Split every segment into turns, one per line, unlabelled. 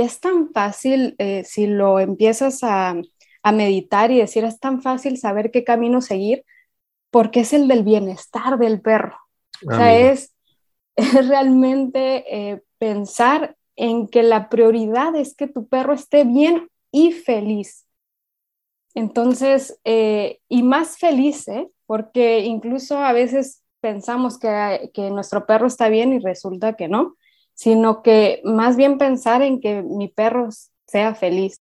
Y es tan fácil, eh, si lo empiezas a, meditar y decir, es tan fácil saber qué camino seguir, porque es el del bienestar del perro. o sea, es, realmente eh, pensar en que la prioridad es que tu perro esté bien y feliz. Entonces, eh, y más feliz, porque incluso a veces pensamos que, que nuestro perro está bien y resulta que no sino que más bien pensar en que mi perro sea feliz.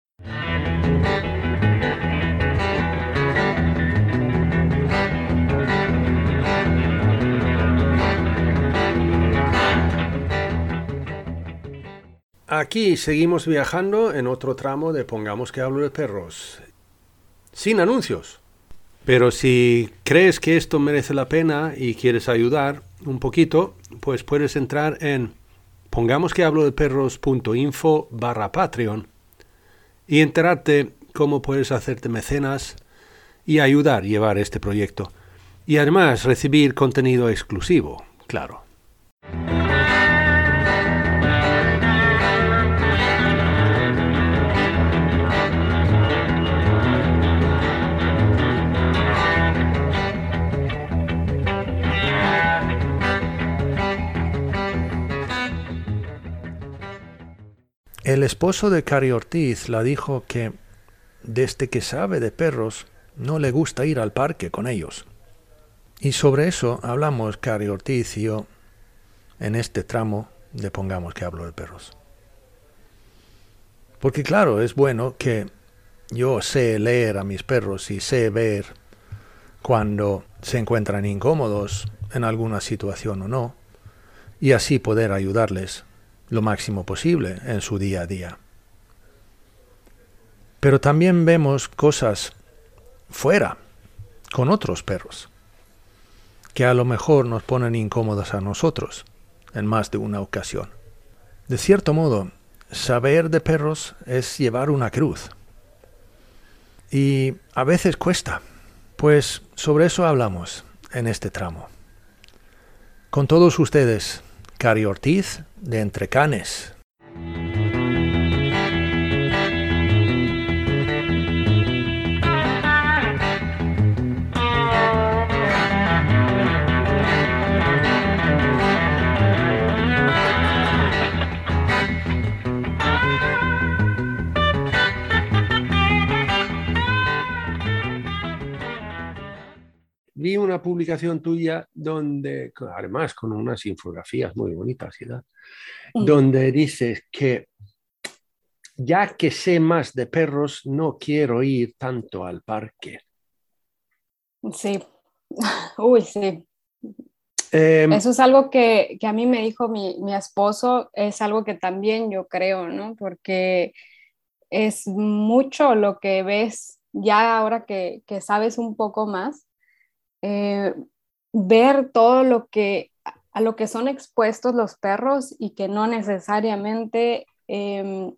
Aquí seguimos viajando en otro tramo de Pongamos que hablo de perros. Sin anuncios. Pero si crees que esto merece la pena y quieres ayudar un poquito, pues puedes entrar en pongamos que hablo de perros.info barra Patreon y enterarte cómo puedes hacerte mecenas y ayudar a llevar este proyecto. Y además recibir contenido exclusivo, claro. El esposo de Cari Ortiz la dijo que desde que sabe de perros no le gusta ir al parque con ellos. Y sobre eso hablamos Cari Ortiz y yo en este tramo de Pongamos que hablo de perros. Porque claro, es bueno que yo sé leer a mis perros y sé ver cuando se encuentran incómodos en alguna situación o no, y así poder ayudarles lo máximo posible en su día a día. Pero también vemos cosas fuera, con otros perros, que a lo mejor nos ponen incómodos a nosotros en más de una ocasión. De cierto modo, saber de perros es llevar una cruz. Y a veces cuesta. Pues sobre eso hablamos en este tramo. Con todos ustedes, Cari Ortiz de Entrecanes. Vi una publicación tuya donde, además con unas infografías muy bonitas, mm. donde dices que ya que sé más de perros, no quiero ir tanto al parque.
Sí, uy, sí. Em, Eso es algo que, a mí me dijo mi, esposo, es algo que también yo creo, ¿no? Porque es mucho lo que ves ya ahora que, que sabes un poco más eh, ver todo lo que a lo que son expuestos los perros y que no necesariamente em,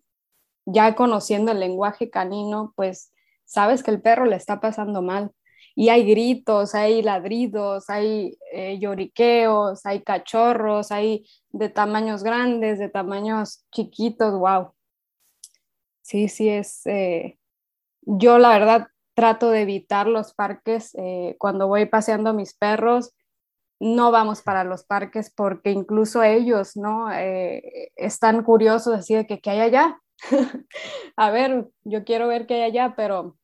ya conociendo el lenguaje canino, pues sabes que el perro le está pasando mal. Y hay gritos, hay ladridos, hay eh, lloriqueos, hay cachorros, hay de tamaños grandes, de tamaños chiquitos, wow. Sí, sí, es... Eh, yo la verdad trato de evitar los parques eh, cuando voy paseando a mis perros. No vamos para los parques porque incluso ellos, ¿no? Eh, están curiosos así de que qué hay allá. a ver, yo quiero ver qué hay allá, pero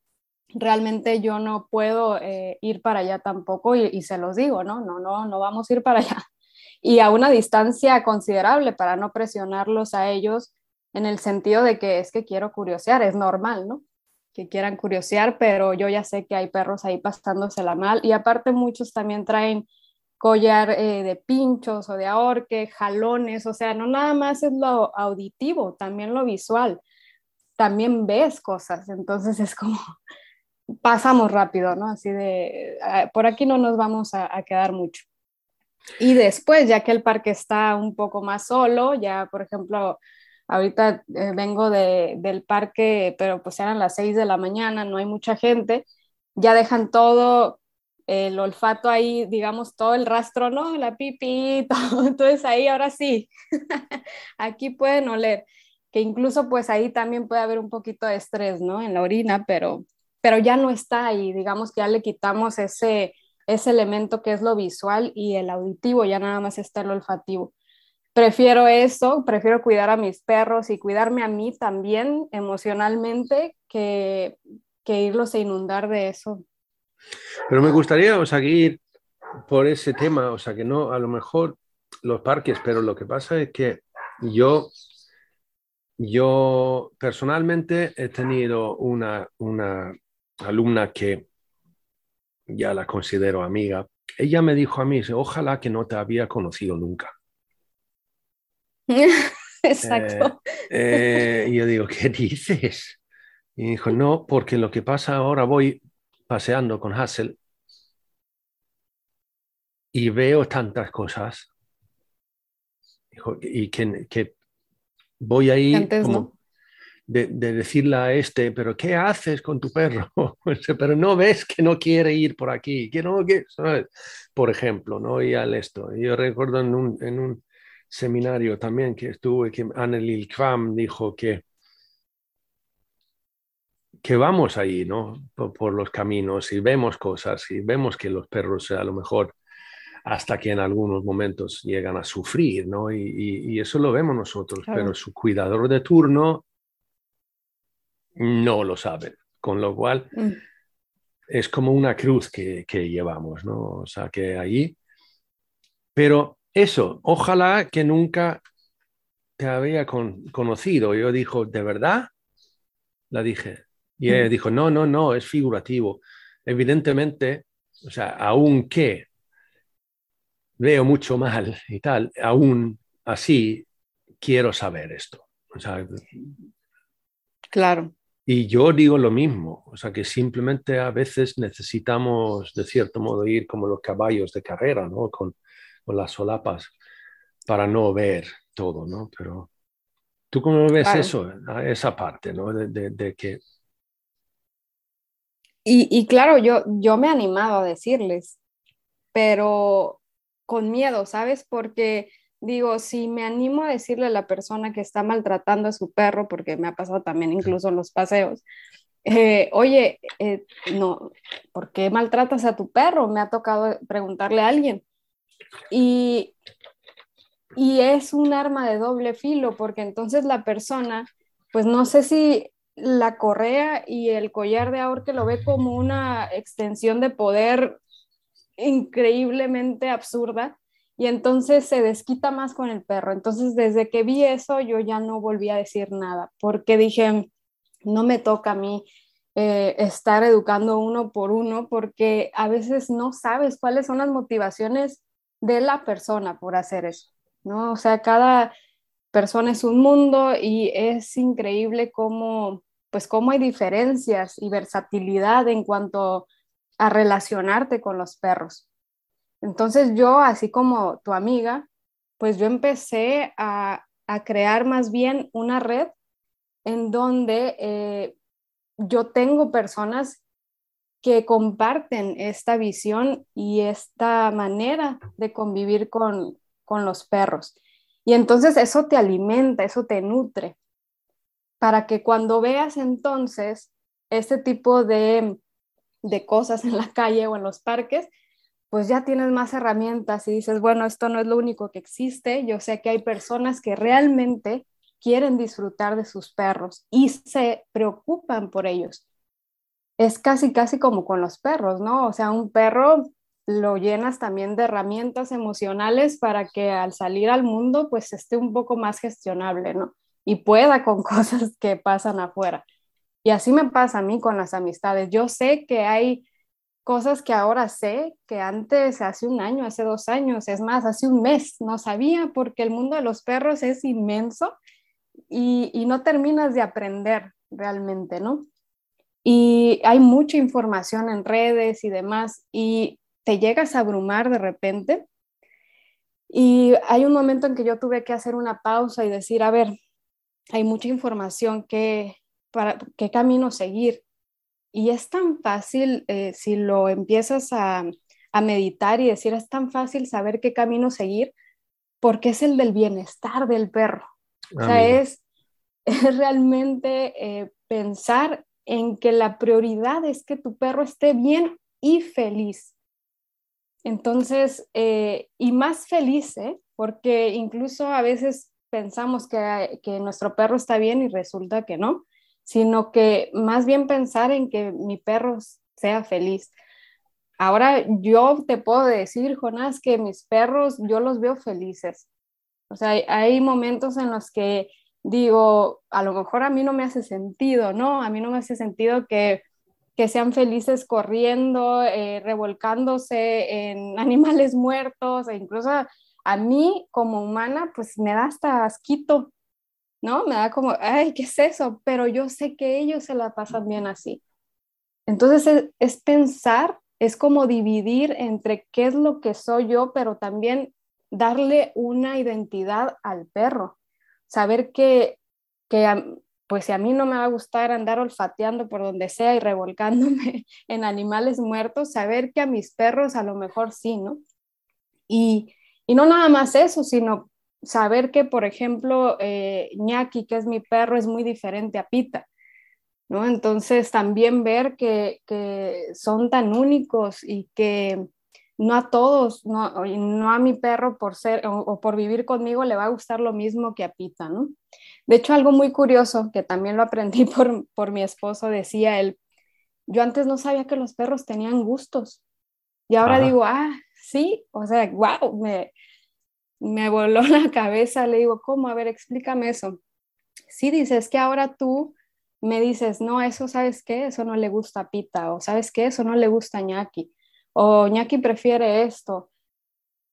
realmente yo no puedo eh, ir para allá tampoco y, y, se los digo, ¿no? No, no, no vamos a ir para allá. Y a una distancia considerable para no presionarlos a ellos en el sentido de que es que quiero curiosear, es normal, ¿no? Que quieran curiosear, pero yo ya sé que hay perros ahí pasándosela mal y aparte muchos también traen collar eh, de pinchos o de ahorque, jalones, o sea, no nada más es lo auditivo, también lo visual, también ves cosas, entonces es como pasamos rápido, ¿no? Así de, ah, por aquí no nos vamos a, quedar mucho. Y después, ya que el parque está un poco más solo, ya por ejemplo, ahorita eh, vengo de, del parque, pero pues eran las 6 de la mañana, no hay mucha gente, ya dejan todo el olfato ahí, digamos, todo el rastro, ¿no? La pipí, todo. Entonces ahí ahora sí, aquí pueden oler, que incluso pues ahí también puede haber un poquito de estrés, ¿no? En la orina, pero, pero ya no está ahí, digamos que ya le quitamos ese, ese elemento que es lo visual y el auditivo, ya nada más está el olfativo. Prefiero eso, prefiero cuidar a mis perros y cuidarme a mí también emocionalmente que, que irlos a inundar de eso.
Pero me gustaría, o sea, ir por ese tema, o sea, que no, a lo mejor los parques, pero lo que pasa es que yo, yo personalmente he tenido una, una alumna que ya la considero amiga. Ella me dijo a mí, ojalá que no te había conocido nunca.
Exacto.
Eh, eh, y yo digo, ¿qué dices? Y dijo, no, porque lo que pasa ahora voy paseando con Hassel y veo tantas cosas y que, voy ahí como de, decirle a este, pero ¿qué haces con tu perro? pero no ves que no quiere ir por aquí, que no, que, por ejemplo, ¿no? Y al esto. Yo recuerdo en un, en un seminario también que estuve, que Annelil Kvam dijo que que vamos ahí, ¿no? Por, los caminos y vemos cosas y vemos que los perros a lo mejor hasta que en algunos momentos llegan a sufrir, ¿no? Y, eso lo vemos nosotros, pero su cuidador de turno no lo sabe, con lo cual mm. es como una cruz que, que, llevamos, ¿no? O sea, que ahí, pero eso, ojalá que nunca te había conocido. Yo dijo, ¿de verdad? La dije, y ella dijo, no, no, no, es figurativo. Evidentemente, o sea, aunque veo mucho mal y tal, aún así quiero saber esto.
claro.
Y yo digo lo mismo, o sea, que simplemente a veces necesitamos, de cierto modo, ir como los caballos de carrera, ¿no? Con, con las solapas para no ver todo, ¿no? Pero tú cómo ves eso, esa parte, ¿no? de, de que
y, claro, yo, yo me he animado a decirles, pero con miedo, ¿sabes? Porque digo, si me animo a decirle a la persona que está maltratando a su perro, porque me ha pasado también incluso en los paseos, eh, oye, eh, no, ¿por qué maltratas a tu perro? Me ha tocado preguntarle a alguien. Y, y es un arma de doble filo, porque entonces la persona, pues no sé si la correa y el collar de ahorque lo ve como una extensión de poder increíblemente absurda y entonces se desquita más con el perro. Entonces, desde que vi eso, yo ya no volví a decir nada, porque dije, no me toca a mí eh, estar educando uno por uno, porque a veces no sabes cuáles son las motivaciones de la persona por hacer eso, ¿no? O sea, cada persona es un mundo y es increíble cómo pues cómo hay diferencias y versatilidad en cuanto a relacionarte con los perros. Entonces yo, así como tu amiga, pues yo empecé a, crear más bien una red en donde eh, yo tengo personas que comparten esta visión y esta manera de convivir con, con los perros. Y entonces eso te alimenta, eso te nutre para que cuando veas entonces este tipo de, cosas en la calle o en los parques, pues ya tienes más herramientas y dices, bueno, esto no es lo único que existe, yo sé que hay personas que realmente quieren disfrutar de sus perros y se preocupan por ellos. Es casi, casi como con los perros, ¿no? O sea, un perro lo llenas también de herramientas emocionales para que al salir al mundo pues esté un poco más gestionable, ¿no? y pueda con cosas que pasan afuera. Y así me pasa a mí con las amistades. Yo sé que hay cosas que ahora sé que antes, hace un año, hace dos años, es más, hace un mes, no sabía porque el mundo de los perros es inmenso y, y no terminas de aprender realmente, ¿no? Y hay mucha información en redes y demás y te llegas a abrumar de repente. Y hay un momento en que yo tuve que hacer una pausa y decir, a ver, hay mucha información que, para qué camino seguir. Y es tan fácil, eh, si lo empiezas a, a, meditar y decir, es tan fácil saber qué camino seguir, porque es el del bienestar del perro. o sea, es, es, realmente eh, pensar en que la prioridad es que tu perro esté bien y feliz. Entonces, eh, y más feliz, porque incluso a veces pensamos que, que nuestro perro está bien y resulta que no sino que más bien pensar en que mi perro sea feliz. Ahora yo te puedo decir, Jonás, que mis perros yo los veo felices. O sea, hay, momentos en los que digo, a lo mejor a mí no me hace sentido, ¿no? A mí no me hace sentido que, que sean felices corriendo, eh, revolcándose en animales muertos, e incluso a, a mí como humana, pues me da hasta asquito ¿no? Me da como, ay, ¿qué es eso? Pero yo sé que ellos se la pasan bien así. Entonces es, pensar, es como dividir entre qué es lo que soy yo, pero también darle una identidad al perro. Saber que, que pues si a mí no me va a gustar andar olfateando por donde sea y revolcándome en animales muertos, saber que a mis perros a lo mejor sí, ¿no? Y, y no nada más eso, sino saber que, por ejemplo, eh, que es mi perro, es muy diferente a Pita. ¿no? Entonces, también ver que, son tan únicos y que no a todos, no, no a mi perro por ser o, por vivir conmigo le va a gustar lo mismo que a Pita, ¿no? De hecho, algo muy curioso que también lo aprendí por, por mi esposo, decía él, yo antes no sabía que los perros tenían gustos y ahora digo, ah, sí, o sea, wow, me, me voló la cabeza, le digo, ¿cómo? A ver, explícame eso. Sí, dices que ahora tú me dices, no, eso sabes qué, eso no le gusta a Pita, o sabes qué, eso no le gusta a Ñaki, o Ñaki prefiere esto.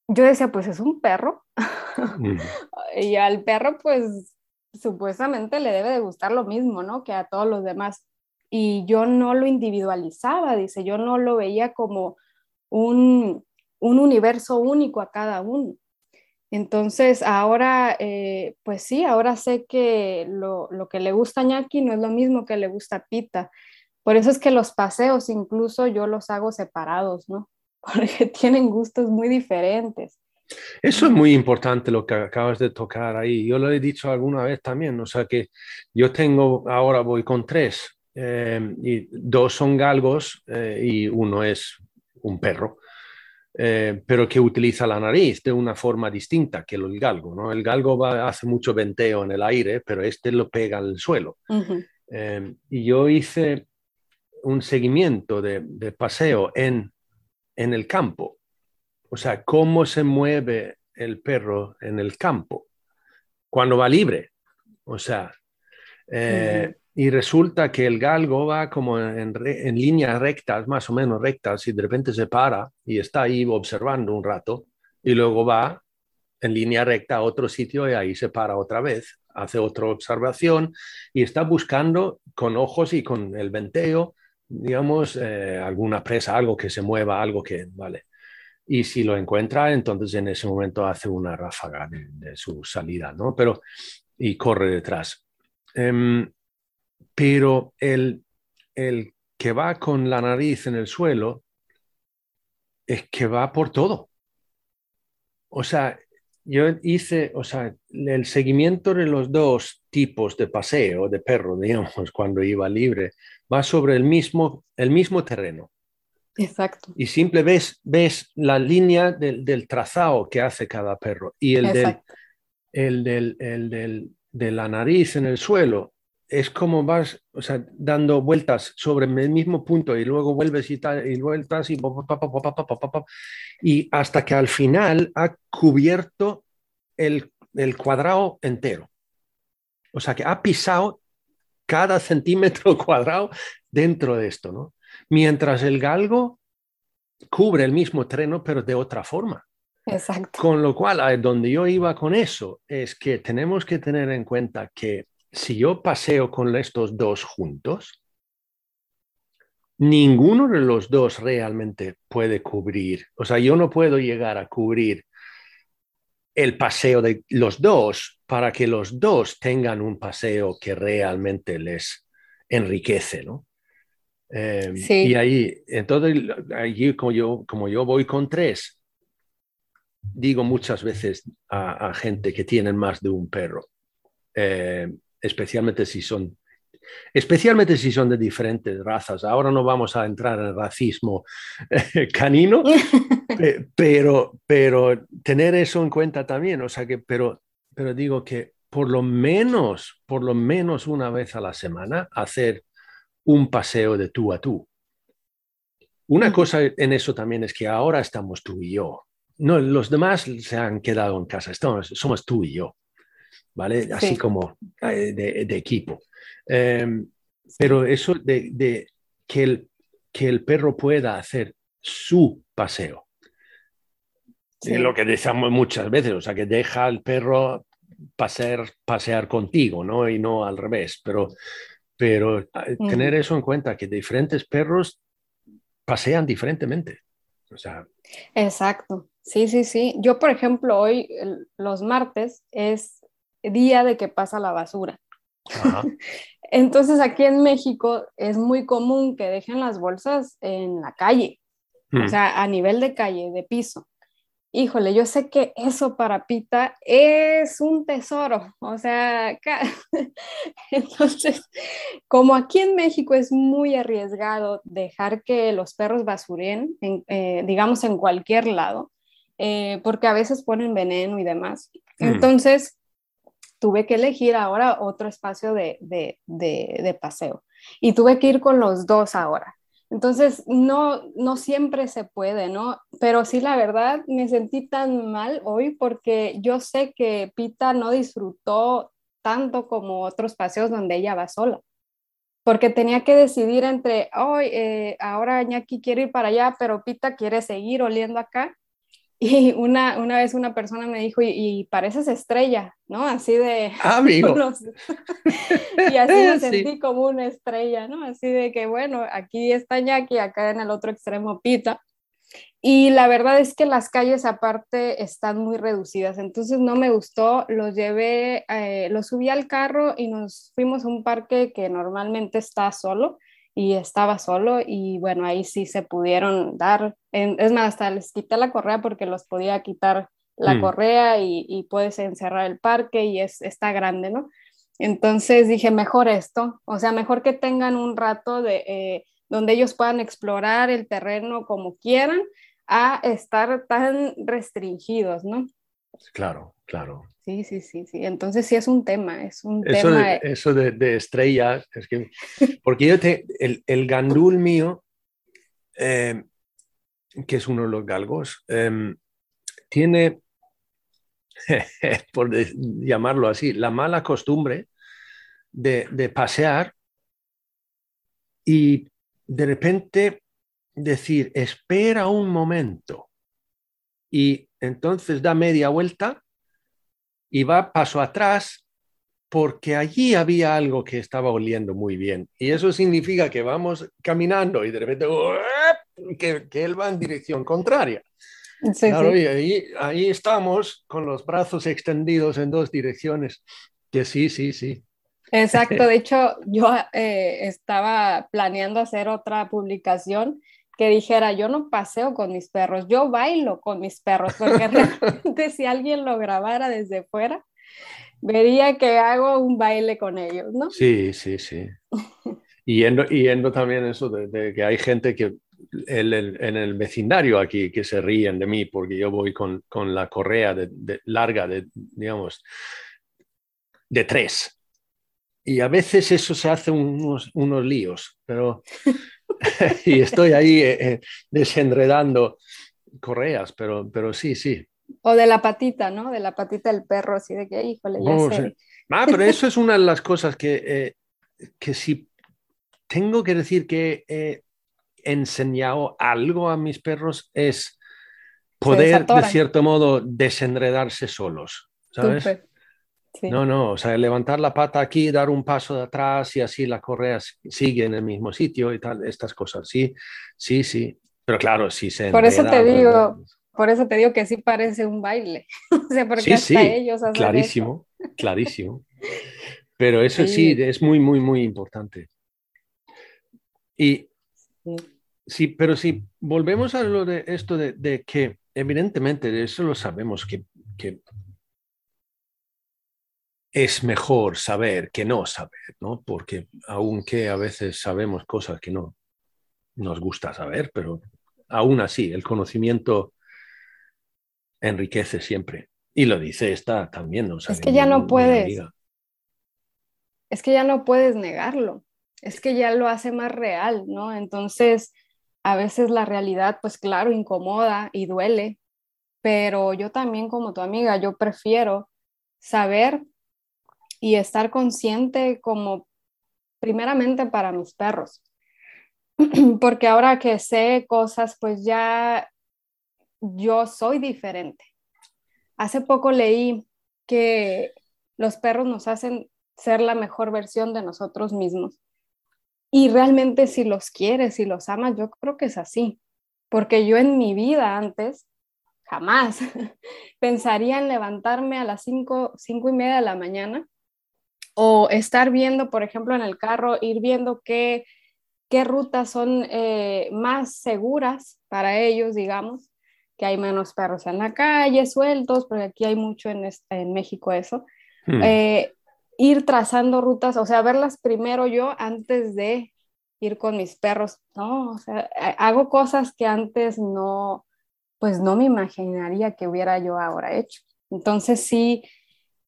Yo decía, pues es un perro, y al perro, pues supuestamente le debe de gustar lo mismo, ¿no? Que a todos los demás. Y yo no lo individualizaba, dice, yo no lo veía como un, un universo único a cada uno. Entonces, ahora, eh, pues sí, ahora sé que lo, que le gusta a Ñaki no es lo mismo que le gusta a Pita. Por eso es que los paseos incluso yo los hago separados, ¿no? Porque tienen gustos muy diferentes.
Eso es muy importante lo que acabas de tocar ahí. Yo lo he dicho alguna vez también, o sea que yo tengo, ahora voy con tres, eh, y dos son galgos eh, y uno es un perro. Eh, pero que utiliza la nariz de una forma distinta que el galgo. ¿no? El galgo va, hace mucho venteo en el aire, pero este lo pega al suelo. Eh, y yo hice un seguimiento de, de, paseo en, en el campo, o sea, cómo se mueve el perro en el campo cuando va libre. O sea, eh, y resulta que el galgo va como en, en líneas rectas, más o menos rectas, y de repente se para y está ahí observando un rato, y luego va en línea recta a otro sitio y ahí se para otra vez, hace otra observación y está buscando con ojos y con el venteo, digamos, eh, alguna presa, algo que se mueva, algo que, vale. Y si lo encuentra, entonces en ese momento hace una ráfaga de, su salida, ¿no? Pero, y corre detrás. Em, pero el, el que va con la nariz en el suelo es que va por todo. O sea, yo hice, o sea, el seguimiento de los dos tipos de paseo de perro, digamos, cuando iba libre, va sobre el mismo, el mismo terreno.
Exacto.
Y simple ves, ves la línea del, del trazado que hace cada perro y el, del, el, del, el del, de la nariz en el suelo es como vas, o sea, dando vueltas sobre el mismo punto y luego vuelves y, tal, y vueltas y, y hasta que al final ha cubierto el, el cuadrado entero. O sea, que ha pisado cada centímetro cuadrado dentro de esto, ¿no? Mientras el galgo cubre el mismo terreno, pero de otra forma.
Exacto.
Con lo cual, donde yo iba con eso es que tenemos que tener en cuenta que si yo paseo con estos dos juntos, ninguno de los dos realmente puede cubrir. O sea, yo no puedo llegar a cubrir el paseo de los dos para que los dos tengan un paseo que realmente les enriquece, ¿no? Em, y ahí, entonces, allí como yo, como yo voy con tres, digo muchas veces a, gente que tienen más de un perro, eh, especialmente si son especialmente si son de diferentes razas. Ahora no vamos a entrar en racismo eh, canino, pero, pero tener eso en cuenta también, o sea que, pero, pero digo que por lo menos, por lo menos una vez a la semana, hacer un paseo de tú a tú. Una cosa en eso también es que ahora estamos tú y yo. No, los demás se han quedado en casa, estamos, somos tú y yo, ¿vale? Así como eh, de, equipo. Em, pero eso de, que, el, que el perro pueda hacer su paseo. Es lo que decimos muchas veces, o sea, que deja al perro pasear, pasear contigo, ¿no? Y no al revés. Pero pero eh, tener eso en cuenta, que diferentes perros pasean diferentemente. O sea,
Exacto, sí, sí, sí. Yo, por ejemplo, hoy, los martes, es día de que pasa la basura. Entonces, aquí en México es muy común que dejen las bolsas en la calle, o mm. sea, a nivel de calle, de piso híjole, yo sé que eso para Pita es un tesoro, o sea, entonces, como aquí en México es muy arriesgado dejar que los perros basuren, eh, digamos, en cualquier lado, eh, porque a veces ponen veneno y demás. Mm. Entonces, tuve que elegir ahora otro espacio de, de paseo y tuve que ir con los dos ahora. Entonces, no, no siempre se puede, ¿no? Pero sí, la verdad, me sentí tan mal hoy porque yo sé que Pita no disfrutó tanto como otros paseos donde ella va sola. Porque tenía que decidir entre, hoy, eh, ahora Ñaki quiere ir para allá, pero Pita quiere seguir oliendo acá. Y una, una vez una persona me dijo, y, pareces estrella, ¿no? Así de...
Ah, amigo.
y así me sentí como una estrella, ¿no? Así de que, bueno, aquí está Ñaki, acá en el otro extremo Pita. Y la verdad es que las calles aparte están muy reducidas, entonces no me gustó, los llevé, eh, los subí al carro y nos fuimos a un parque que normalmente está solo y estaba solo y bueno, ahí sí se pudieron dar, es más, hasta les quité la correa porque los podía quitar la mm. correa y, puedes encerrar el parque y es, está grande, ¿no? Entonces dije, mejor esto, o sea, mejor que tengan un rato de, eh, donde ellos puedan explorar el terreno como quieran, a estar tan restringidos, ¿no?
Claro, claro.
Sí, sí, sí, sí. Entonces sí es un tema, es un
eso
tema.
De, eso de, estrellas, es que, porque yo te, el, el gandul mío, em, que es uno de los galgos, em, tiene, por llamarlo así, la mala costumbre de, de pasear y de repente decir, espera un momento. Y entonces da media vuelta y va paso atrás porque allí había algo que estaba oliendo muy bien. Y eso significa que vamos caminando y de repente que, que él va en dirección contraria. claro, y ahí, ahí estamos con los brazos extendidos en dos direcciones. Que sí, sí, sí.
Exacto, de hecho yo eh, estaba planeando hacer otra publicación que dijera, yo no paseo con mis perros, yo bailo con mis perros, porque realmente si alguien lo grabara desde fuera, vería que hago un baile con ellos, ¿no?
Sí, sí, sí. Y yendo, también eso de, que hay gente que en el vecindario aquí que se ríen de mí porque yo voy con, con la correa de, larga de, digamos, de tres. Y a veces eso se hace unos, unos líos, pero y estoy ahí eh, eh, desenredando correas, pero, pero sí, sí.
O de la patita, ¿no? De la patita del perro, así de que, híjole, ya sé.
Ah, pero eso es una de las cosas que que si tengo que decir que he enseñado algo a mis perros es poder, de cierto modo, desenredarse solos, ¿sabes? No, no, o sea, levantar la pata aquí, dar un paso de atrás y así la correa sigue en el mismo sitio y tal, estas cosas, sí, sí, sí. Pero claro, sí se...
Por eso te digo, por eso te digo que sí parece un baile. o sea, porque
sí, hasta ellos hacen clarísimo, clarísimo. Pero eso sí. es muy, muy, muy importante. Y sí, pero si volvemos a lo de esto de, de que evidentemente de eso lo sabemos que, que es mejor saber que no saber, ¿no? Porque aunque a veces sabemos cosas que no nos gusta saber, pero aún así el conocimiento enriquece siempre. Y lo dice esta también, ¿no?
es que ya no puedes. Es que ya no puedes negarlo. Es que ya lo hace más real, ¿no? Entonces, a veces la realidad, pues claro, incomoda y duele, pero yo también como tu amiga, yo prefiero saber y estar consciente como primeramente para mis perros, porque ahora que sé cosas, pues ya yo soy diferente. Hace poco leí que los perros nos hacen ser la mejor versión de nosotros mismos. Y realmente si los quieres, si los amas, yo creo que es así. Porque yo en mi vida antes, jamás pensaría en levantarme a las cinco, cinco y media de la mañana o estar viendo, por ejemplo, en el carro, ir viendo qué, qué rutas son eh, más seguras para ellos, digamos, que hay menos perros en la calle, sueltos, porque aquí hay mucho en, en México eso. Hmm. Eh, ir trazando rutas, o sea, verlas primero yo antes de ir con mis perros, ¿no? O sea, hago cosas que antes no, pues no me imaginaría que hubiera yo ahora hecho. Entonces sí,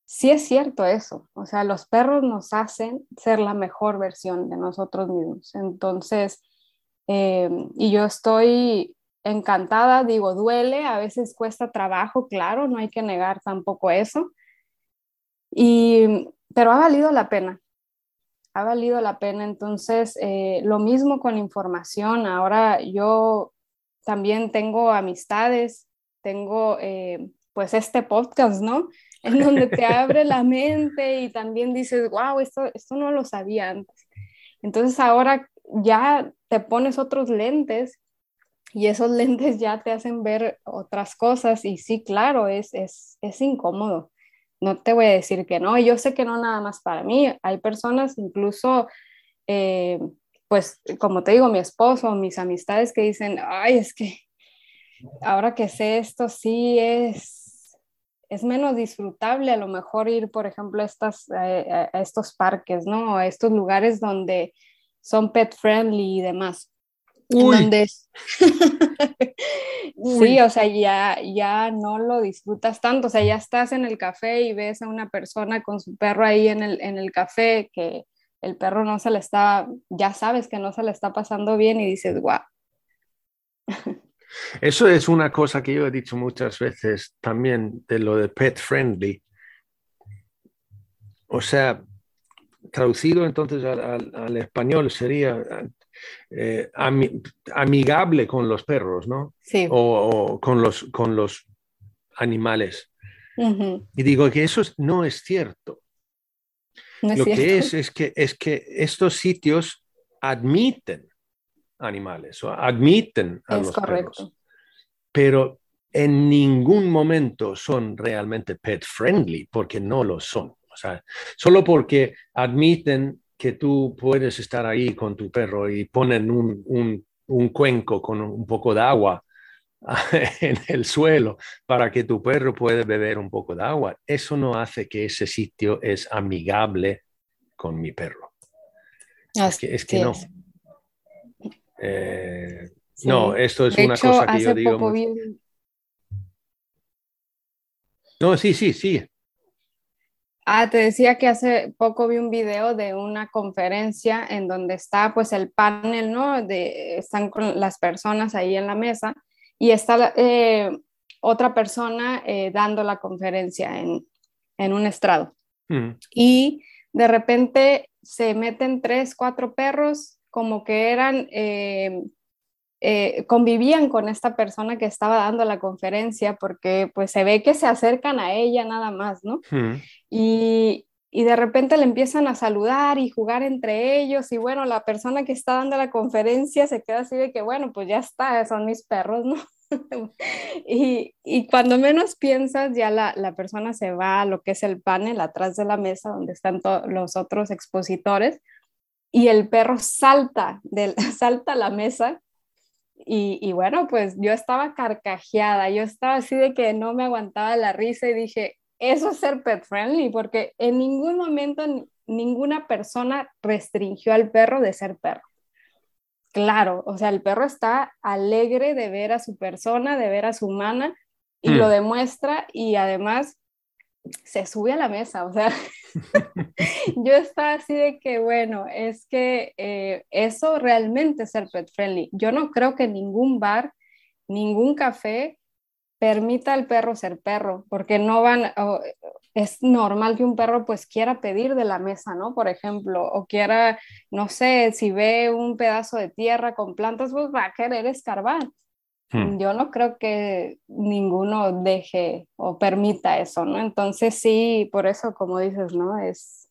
sí es cierto eso, o sea, los perros nos hacen ser la mejor versión de nosotros mismos. Entonces, eh, y yo estoy encantada, digo, duele, a veces cuesta trabajo, claro, no hay que negar tampoco eso. Y, pero ha valido la pena, ha valido la pena. Entonces, eh, lo mismo con información. Ahora yo también tengo amistades, tengo eh, pues este podcast, ¿no? En donde te abre la mente y también dices, wow, esto, esto no lo sabía antes. Entonces ahora ya te pones otros lentes y esos lentes ya te hacen ver otras cosas y sí, claro, es, es, es incómodo. No te voy a decir que no, yo sé que no nada más para mí, hay personas incluso, eh, pues como te digo, mi esposo, mis amistades que dicen, ay, es que ahora que sé esto, sí es, es menos disfrutable a lo mejor ir, por ejemplo, a, estas, a estos parques, ¿no? A estos lugares donde son pet friendly y demás. sí, o sea, ya, ya no lo disfrutas tanto, o sea, ya estás en el café y ves a una persona con su perro ahí en el, en el café que el perro no se le está, ya sabes que no se le está pasando bien y dices, guau.
Eso es una cosa que yo he dicho muchas veces también de lo de pet friendly. O sea, traducido entonces al español sería eh, amigable con los perros, ¿no?
Sí.
O, con, los, con los animales. Y digo que eso no es cierto. Lo que es es que, es que estos sitios admiten animales o admiten a los perros. Pero en ningún momento son realmente pet friendly porque no lo son. O sea, solo porque admiten que tú puedes estar ahí con tu perro y ponen un, cuenco con un poco de agua en el suelo para que tu perro pueda beber un poco de agua. Eso no hace que ese sitio es amigable con mi perro. es que, es que no. Eh, no, esto es una cosa que yo digo. No, sí, sí, sí.
Ah, te decía que hace poco vi un video de una conferencia en donde está pues el panel, ¿no? De, están con las personas ahí en la mesa y está eh, otra persona eh, dando la conferencia en, un estrado. Mm. Y de repente se meten tres, cuatro perros como que eran, eh, eh, convivían con esta persona que estaba dando la conferencia porque pues se ve que se acercan a ella nada más, ¿no? Hmm. Y, y de repente le empiezan a saludar y jugar entre ellos y bueno, la persona que está dando la conferencia se queda así de que bueno, pues ya está, son mis perros, ¿no? y, y, cuando menos piensas, ya la, la, persona se va a lo que es el panel atrás de la mesa donde están los otros expositores y el perro salta, salta a la mesa y, y, bueno, pues yo estaba carcajeada, yo estaba así de que no me aguantaba la risa y dije, eso es ser pet friendly, porque en ningún momento ninguna persona restringió al perro de ser perro. Claro, o sea, el perro está alegre de ver a su persona, de ver a su humana y lo hmm. demuestra y además se sube a la mesa, o sea, yo estaba así de que, bueno, es que eh, eso realmente es ser pet friendly. Yo no creo que ningún bar, ningún café permita al perro ser perro, porque no van, es normal que un perro pues quiera pedir de la mesa, ¿no? Por ejemplo, o quiera, no sé, si ve un pedazo de tierra con plantas, pues va a querer escarbar. Hmm. Yo no creo que ninguno deje o permita eso, ¿no? Entonces sí, por eso, como dices, ¿no? Es...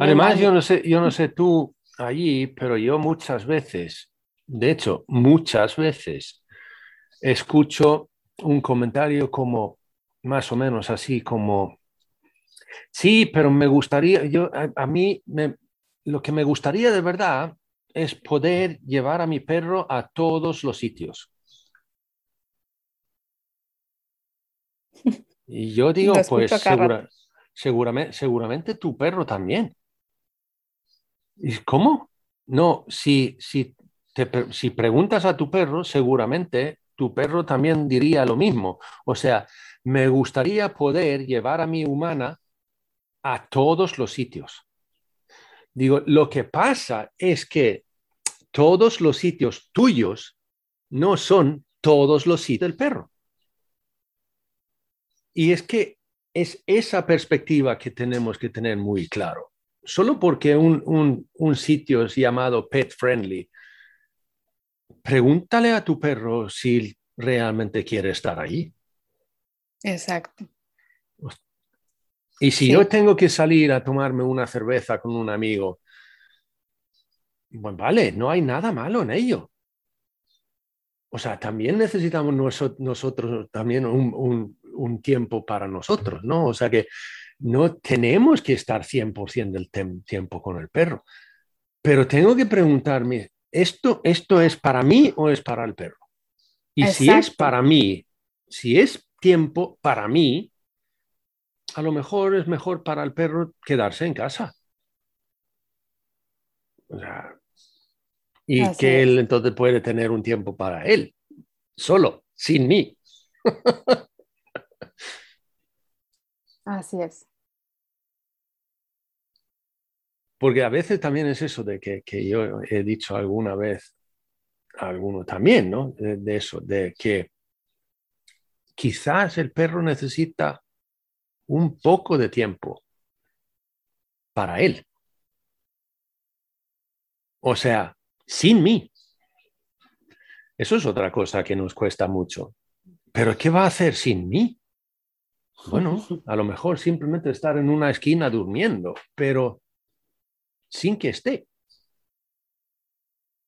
Además, yo no sé, yo no sé tú allí, pero yo muchas veces, de hecho, muchas veces escucho un comentario como más o menos así como, sí, pero me gustaría, yo, a, mí lo que me gustaría de verdad es poder llevar a mi perro a todos los sitios. Y yo digo, pues seguramente, seguramente tu perro también. ¿Y cómo? No, si, si, te, si preguntas a tu perro, seguramente tu perro también diría lo mismo. O sea, me gustaría poder llevar a mi humana a todos los sitios. Digo, lo que pasa es que todos los sitios tuyos no son todos los sitios del perro. Y es que es esa perspectiva que tenemos que tener muy claro. Solo porque un, un sitio es llamado pet friendly pregúntale a tu perro si realmente quiere estar ahí.
Exacto.
Y si yo tengo que salir a tomarme una cerveza con un amigo, bueno, vale, no hay nada malo en ello. O sea, también necesitamos nosotros, también un, un, tiempo para nosotros, ¿no? O sea que no tenemos que estar 100% del tiempo con el perro. Pero tengo que preguntarme, ¿esto, ¿esto es para mí o es para el perro? Y si es para mí, si es tiempo para mí, a lo mejor es mejor para el perro quedarse en casa. y que él entonces puede tener un tiempo para él, solo, sin mí.
Así es.
Porque a veces también es eso de que, que yo he dicho alguna vez, alguno también, ¿no? De, eso, de que quizás el perro necesita un poco de tiempo para él. O sea, sin mí. Eso es otra cosa que nos cuesta mucho. Pero ¿qué va a hacer sin mí? Bueno, a lo mejor simplemente estar en una esquina durmiendo, pero sin que esté.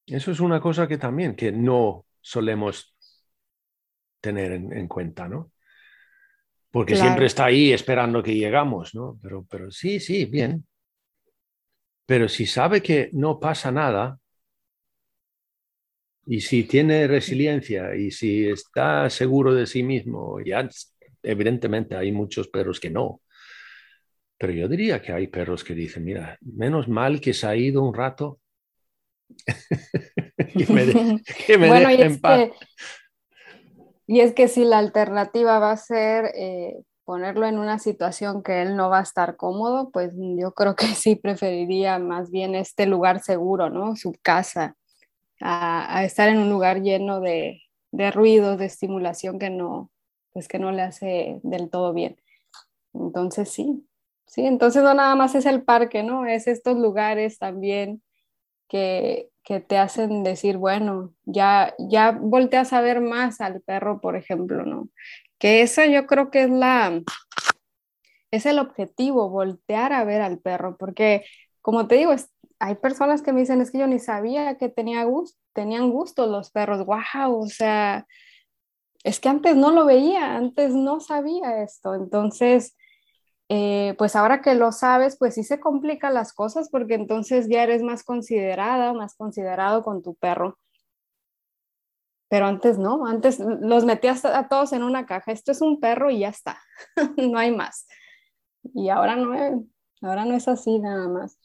Eso es una cosa que también que no solemos tener en, cuenta, ¿no? Porque siempre está ahí esperando que llegamos, ¿no? Pero, pero sí, sí, bien. Pero si sabe que no pasa nada, y si tiene resiliencia y si está seguro de sí mismo, ya evidentemente hay muchos perros que no. Pero yo diría que hay perros que dicen, mira, menos mal que se ha ido un rato
bueno, y es Que, y es que si la alternativa va a ser eh, ponerlo en una situación que él no va a estar cómodo, pues yo creo que sí preferiría más bien este lugar seguro, ¿no? Su casa, a, estar en un lugar lleno de, de ruidos, de estimulación que no, pues que no le hace del todo bien. Entonces sí, Sí, entonces no nada más es el parque, ¿no? Es estos lugares también que, que te hacen decir, bueno, ya, ya volteas a ver más al perro, por ejemplo, ¿no? Que eso yo creo que es la, es el objetivo, voltear a ver al perro, porque como te digo, hay personas que me dicen, es que yo ni sabía que tenía gusto, tenían gusto los perros, wow, o sea, es que antes no lo veía, antes no sabía esto, entonces, eh, pues ahora que lo sabes, pues sí se complican las cosas porque entonces ya eres más considerada, más considerado con tu perro. Pero antes no, antes los metías a todos en una caja, esto es un perro y ya está, no hay más. Y ahora no, ahora no es así nada más.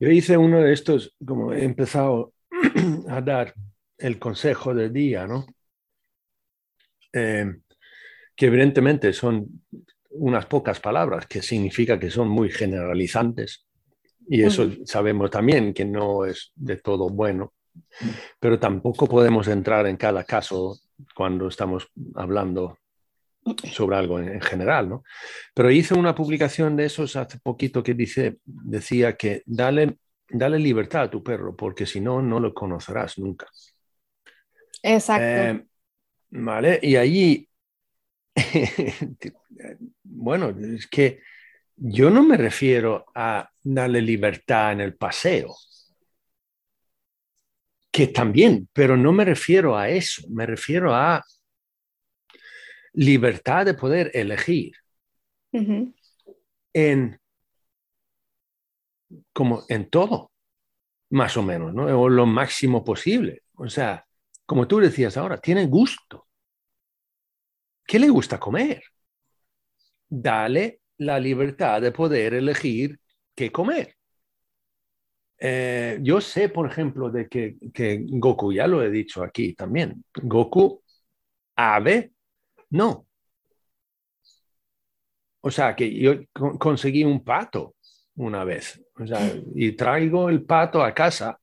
Yo hice uno de estos, como he empezado a dar el consejo del día, ¿no? Eh, que evidentemente son unas pocas palabras, que significa que son muy generalizantes. Y eso sabemos también que no es de todo bueno, pero tampoco podemos entrar en cada caso cuando estamos hablando sobre algo en, general, ¿no? Pero hice una publicación de esos hace poquito que dice, decía que dale, dale libertad a tu perro, porque si no, no lo conocerás nunca.
Exacto. Eh,
vale, y allí, bueno, es que yo no me refiero a darle libertad en el paseo, que también, pero no me refiero a eso, me refiero a libertad de poder elegir en como en todo, más o menos, ¿no? O lo máximo posible. O sea, como tú decías ahora, tiene gusto. ¿Qué le gusta comer? Dale la libertad de poder elegir qué comer. Eh, yo sé, por ejemplo, de que, Goku, ya lo he dicho aquí también, Goku, ave, no. O sea, que yo conseguí un pato una vez. O sea, y traigo el pato a casa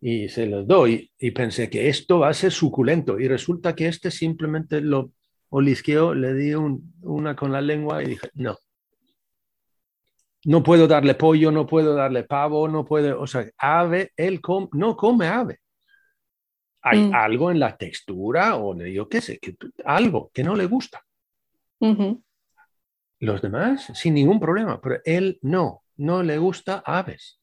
y se lo doy y pensé que esto va a ser suculento y resulta que este simplemente lo olisqueó, le di una con la lengua y dije, no. No puedo darle pollo, no puedo darle pavo, no puedo, o sea, ave, él no come ave. Hay mm. algo en la textura o yo qué sé, que, algo que no le gusta. Los demás, sin ningún problema, pero él no, no le gusta aves.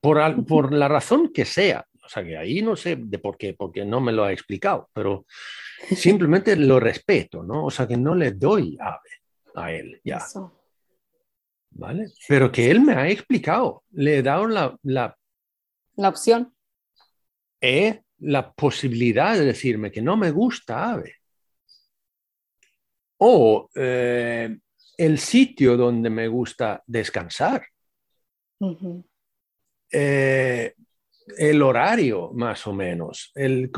Por, por la razón que sea. O sea, que ahí no sé de por qué, porque no me lo ha explicado, pero simplemente lo respeto, ¿no? O sea, que no le doy ave a él, ya. ¿Vale? Pero que él me ha explicado, le he dado la... La,
la opción.
Eh, la posibilidad de decirme que no me gusta ave. O eh, el sitio donde me gusta descansar. Eh, el horario, más o menos. El,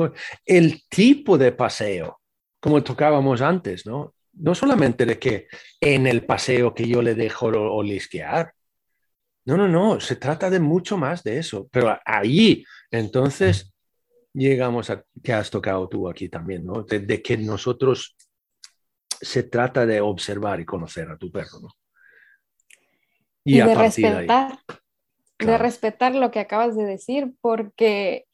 el, tipo de paseo, como tocábamos antes, ¿no? No solamente de que en el paseo que yo le dejo olisquear. No, no, no, se trata de mucho más de eso. Pero ahí, entonces, llegamos a que has tocado tú aquí también, ¿no? De, que nosotros se trata de observar y conocer a tu perro, ¿no?
Y, de respetar, de, respetar lo que acabas de decir, porque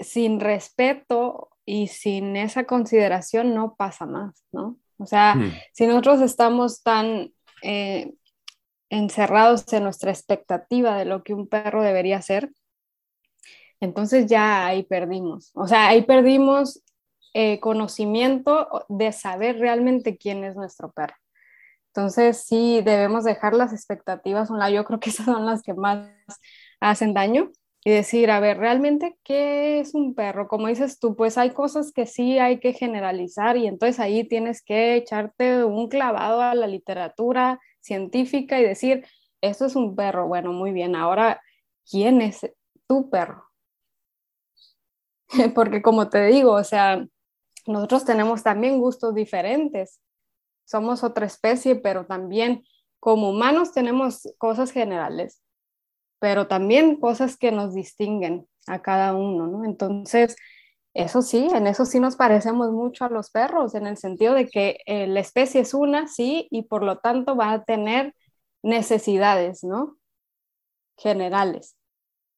sin respeto y sin esa consideración no pasa más, ¿no? O sea, hmm. si nosotros estamos tan eh, encerrados en nuestra expectativa de lo que un perro debería ser, entonces ya ahí perdimos. O sea, ahí perdimos eh, conocimiento de saber realmente quién es nuestro perro. Entonces sí debemos dejar las expectativas Yo creo que esas son las que más hacen daño y decir, a ver, realmente, ¿qué es un perro? Como dices tú, pues hay cosas que sí hay que generalizar y entonces ahí tienes que echarte un clavado a la literatura científica y decir, esto es un perro. Bueno, muy bien, ahora, ¿quién es tu perro? porque como te digo, o sea, nosotros tenemos también gustos diferentes. Somos otra especie, pero también como humanos tenemos cosas generales, pero también cosas que nos distinguen a cada uno, ¿no? Entonces, eso sí, en eso sí nos parecemos mucho a los perros, en el sentido de que eh, la especie es una, sí, y por lo tanto va a tener necesidades, ¿no? Generales.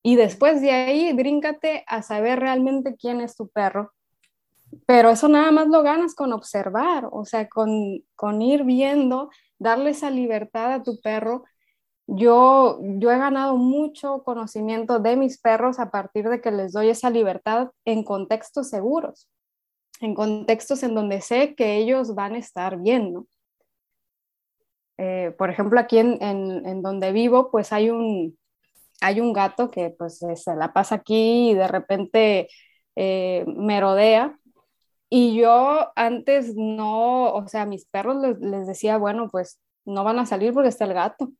Y después de ahí, bríncate a saber realmente quién es tu perro. Pero eso nada más lo ganas con observar, o sea, con, con ir viendo, darle esa libertad a tu perro. Yo, yo he ganado mucho conocimiento de mis perros a partir de que les doy esa libertad en contextos seguros, en contextos en donde sé que ellos van a estar bien, ¿no? Eh, por ejemplo, aquí en, en, donde vivo, pues hay un, hay un gato que pues se la pasa aquí y de repente eh, merodea. Y yo antes no, o sea, mis perros les, les decía, bueno, pues no van a salir porque está el gato.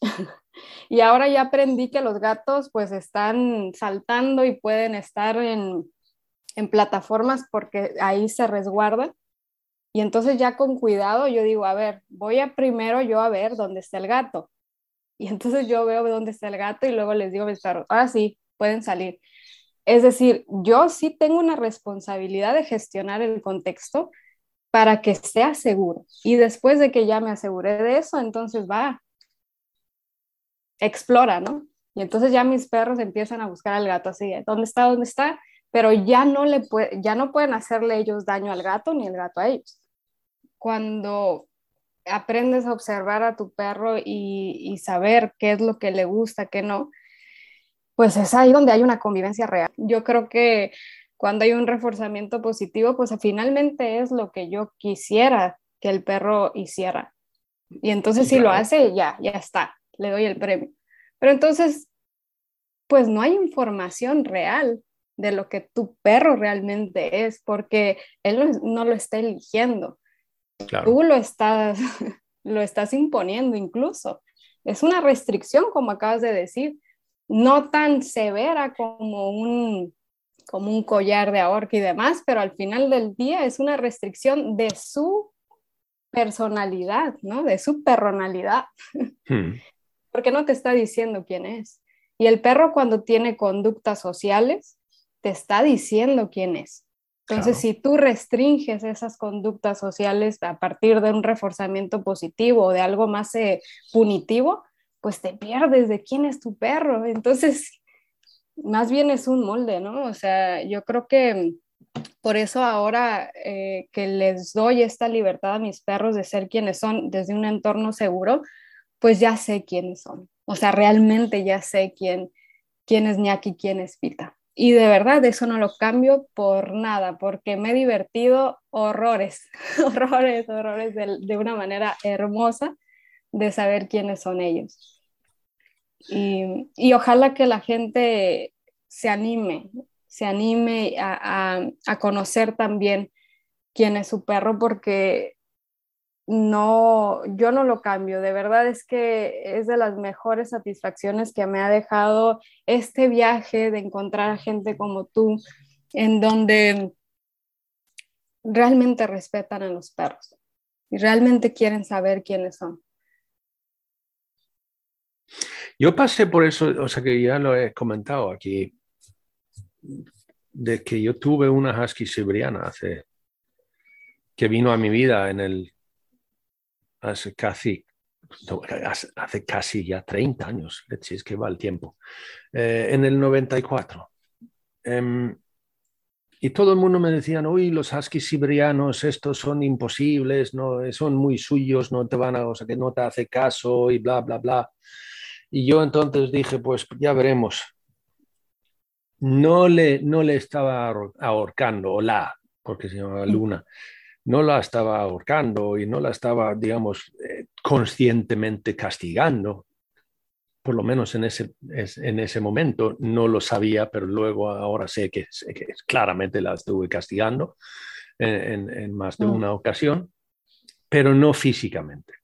y ahora ya aprendí que los gatos pues están saltando y pueden estar en, en plataformas porque ahí se resguardan. Y entonces ya con cuidado yo digo, a ver, voy a primero yo a ver dónde está el gato. Y entonces yo veo dónde está el gato y luego les digo a ahora sí, pueden salir. Es decir, yo sí tengo una responsabilidad de gestionar el contexto para que sea seguro. Y después de que ya me aseguré de eso, entonces va, explora, ¿no? Y entonces ya mis perros empiezan a buscar al gato así, ¿dónde está? ¿Dónde está? Pero ya no, le ya no pueden hacerle ellos daño al gato ni el gato a ellos cuando aprendes a observar a tu perro y, saber qué es lo que le gusta, qué no, pues es ahí donde hay una convivencia real. Yo creo que cuando hay un reforzamiento positivo, pues finalmente es lo que yo quisiera que el perro hiciera. Y entonces si lo hace, ya, ya está, le doy el premio. Pero entonces, pues no hay información real de lo que tu perro realmente es, porque él no lo está eligiendo. Tú lo estás, lo estás imponiendo incluso. Es una restricción, como acabas de decir, no tan severa como un, como un collar de ahorca y demás, pero al final del día es una restricción de su personalidad, ¿no? De su personalidad. Hmm. Porque no te está diciendo quién es. Y el perro cuando tiene conductas sociales, te está diciendo quién es. Entonces, si tú restringes esas conductas sociales a partir de un reforzamiento positivo o de algo más eh, punitivo, pues te pierdes de quién es tu perro. Entonces, más bien es un molde, ¿no? O sea, yo creo que por eso ahora eh, que les doy esta libertad a mis perros de ser quienes son desde un entorno seguro, pues ya sé quiénes son. O sea, realmente ya sé quién, quién es Ñaki, quién es Pita. Y de verdad, eso no lo cambio por nada, porque me he divertido horrores, horrores, horrores de, una manera hermosa de saber quiénes son ellos. Y, ojalá que la gente se anime, se anime a, a conocer también quién es su perro, porque no, yo no lo cambio. De verdad es que es de las mejores satisfacciones que me ha dejado este viaje de encontrar a gente como tú, en donde realmente respetan a los perros y realmente quieren saber quiénes son.
Yo pasé por eso, o sea que ya lo he comentado aquí, de que yo tuve una husky siberiana hace, que vino a mi vida en el hace casi, hace casi ya 30 años, si es que va el tiempo, eh, en el 94. Em, y todo el mundo me decía, uy, los huskies siberianos, estos son imposibles, no, son muy suyos, no te van a, o sea, que no te hace caso y bla, bla, bla. Y yo entonces dije, pues ya veremos. No le, no le estaba ahorcando, o la, porque se llama mm. Luna, no la estaba ahorcando y no la estaba, digamos, eh, conscientemente castigando. Por lo menos en ese, en ese momento no lo sabía, pero luego ahora sé que, claramente la estuve castigando en, más de mm. una ocasión, pero no físicamente.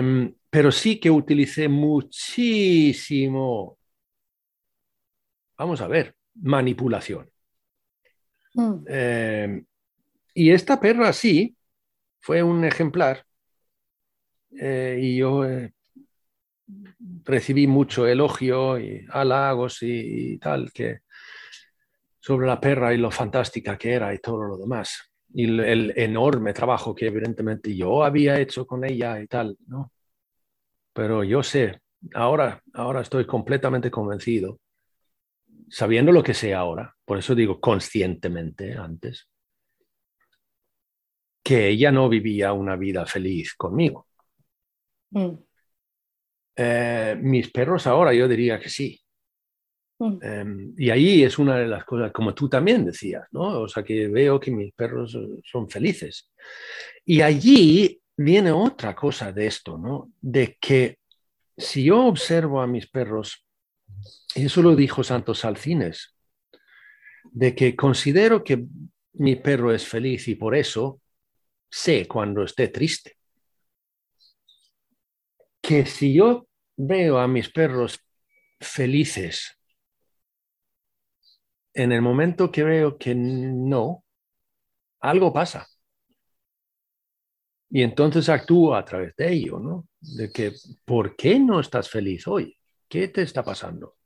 Em, pero sí que utilicé muchísimo, vamos a ver, manipulación. Mm. Em, y esta perra sí, fue un ejemplar. Eh, y yo eh, recibí mucho elogio y halagos y, tal que sobre la perra y lo fantástica que era y todo lo demás. Y el, enorme trabajo que evidentemente yo había hecho con ella y tal, ¿no? pero yo sé, ahora, ahora estoy completamente convencido, sabiendo lo que sé ahora, por eso digo conscientemente antes, que ella no vivía una vida feliz conmigo. Mm. Eh, mis perros ahora yo diría que sí. Mm. Em, y ahí es una de las cosas, como tú también decías, ¿no? O sea, que veo que mis perros son felices. Y allí viene otra cosa de esto, ¿no? De que si yo observo a mis perros, y eso lo dijo Santos Salcines, de que considero que mi perro es feliz y por eso sé cuando esté triste. Que si yo veo a mis perros felices, en el momento que veo que no, algo pasa. Y entonces actúo a través de ello, ¿no? De que, ¿por qué no estás feliz hoy? ¿Qué te está pasando?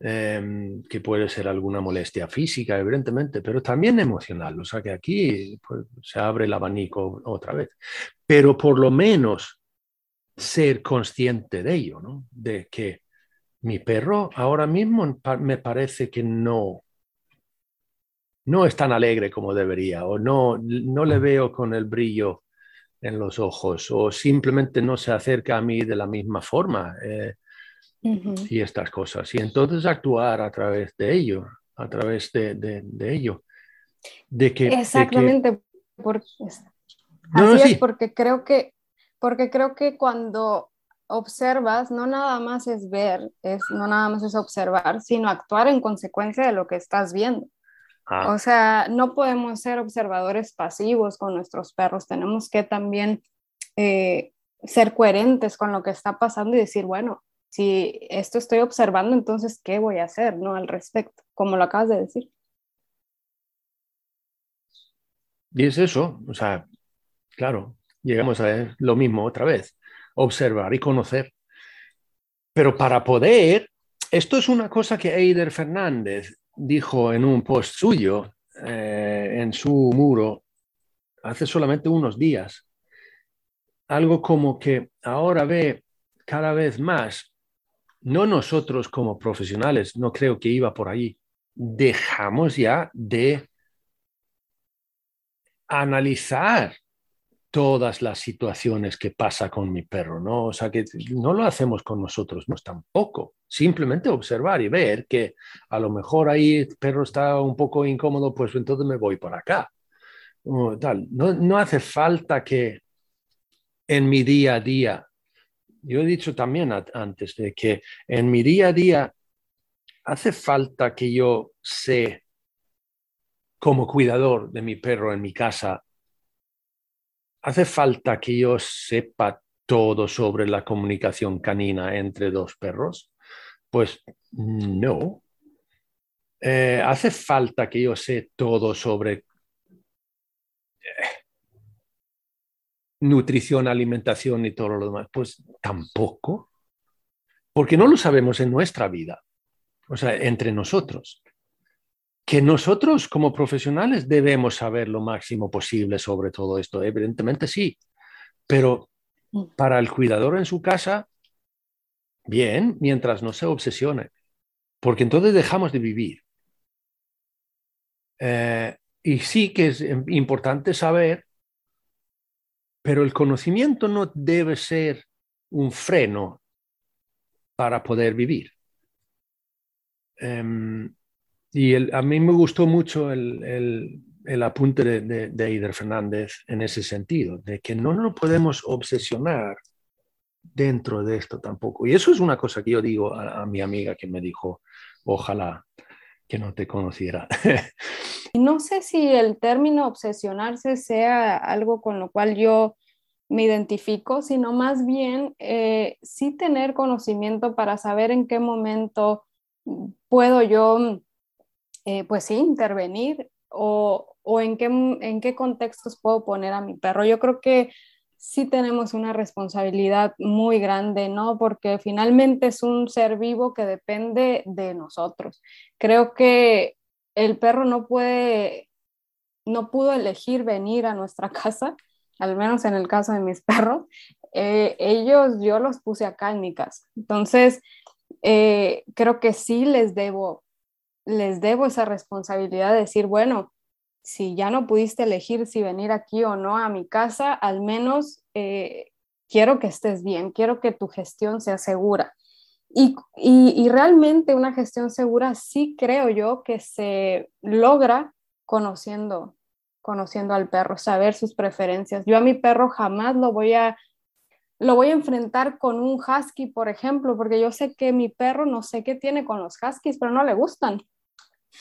Em, que puede ser alguna molestia física, evidentemente, pero también emocional. O sea que aquí pues, se abre el abanico otra vez. Pero por lo menos ser consciente de ello, ¿no? De que mi perro ahora mismo me parece que no, no es tan alegre como debería, o no, no le veo con el brillo en los ojos, o simplemente no se acerca a mí de la misma forma. Eh, y estas cosas. Y entonces actuar a través de ello, a través de, de, ello. De que,
Exactamente. porque, así es, porque creo que, porque creo que cuando observas, no nada más es ver, es, no nada más es observar, sino actuar en consecuencia de lo que estás viendo. Ah. O sea, no podemos ser observadores pasivos con nuestros perros, tenemos que también eh, ser coherentes con lo que está pasando y decir, bueno, si esto estoy observando, entonces, ¿qué voy a hacer ¿no? al respecto? Como lo acabas de decir.
Y es eso, o sea, claro, llegamos a lo mismo otra vez, observar y conocer. Pero para poder, esto es una cosa que Eider Fernández dijo en un post suyo, eh, en su muro, hace solamente unos días. Algo como que ahora ve cada vez más no nosotros como profesionales, no creo que iba por ahí, dejamos ya de analizar todas las situaciones que pasa con mi perro, ¿no? O sea, que no lo hacemos con nosotros, no tampoco. Simplemente observar y ver que a lo mejor ahí el perro está un poco incómodo, pues entonces me voy por acá. tal. No, no hace falta que en mi día a día yo he dicho también antes de que en mi día a día hace falta que yo sé como cuidador de mi perro en mi casa, hace falta que yo sepa todo sobre la comunicación canina entre dos perros. Pues no. Eh, hace falta que yo sé todo sobre nutrición, alimentación y todo lo demás? Pues tampoco, porque no lo sabemos en nuestra vida, o sea, entre nosotros. Que nosotros como profesionales debemos saber lo máximo posible sobre todo esto, evidentemente sí, pero mm. para el cuidador en su casa, bien, mientras no se obsesione, porque entonces dejamos de vivir. Eh, y sí que es importante saber pero el conocimiento no debe ser un freno para poder vivir. Em, y a mí me gustó mucho el, apunte de, de, Eider Fernández en ese sentido, de que no nos podemos obsesionar dentro de esto tampoco. Y eso es una cosa que yo digo a mi amiga que me dijo, ojalá que no te conociera.
no sé si el término obsesionarse sea algo con lo cual yo me identifico, sino más bien eh, sí tener conocimiento para saber en qué momento puedo yo, eh, pues sí, intervenir o, o en, qué, en qué contextos puedo poner a mi perro. Yo creo que sí tenemos una responsabilidad muy grande, ¿no? Porque finalmente es un ser vivo que depende de nosotros. Creo que el perro no puede, no pudo elegir venir a nuestra casa, al menos en el caso de mis perros, eh, ellos yo los puse acá en. Entonces, eh, creo que sí les debo, les debo esa responsabilidad de decir, bueno, si ya no pudiste elegir si venir aquí o no a mi casa, al menos eh, quiero que estés bien, quiero que tu gestión sea segura. Y, y, realmente una gestión segura sí creo yo que se logra conociendo, conociendo al perro, saber sus preferencias. Yo a mi perro jamás lo voy a lo voy a enfrentar con un husky, por ejemplo, porque yo sé que mi perro no sé qué tiene con los huskies, pero no le gustan.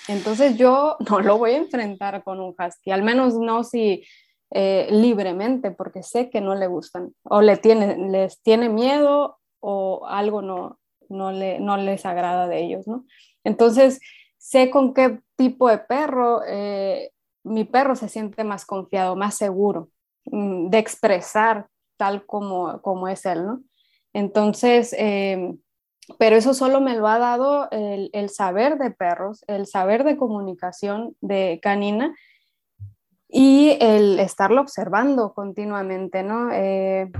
Entonces yo no lo voy a enfrentar con un husky, al menos no si eh, libremente, porque sé que no le gustan o le tiene, les tiene miedo o algo no, no, le, no les agrada de ellos, ¿no? Entonces sé con qué tipo de perro eh, mi perro se siente más confiado, más seguro mm, de expresar tal como, como es él, ¿no? Entonces, eh, pero eso solo me lo ha dado el, el, saber de perros, el saber de comunicación de canina y el estarlo observando continuamente, ¿no? Eh,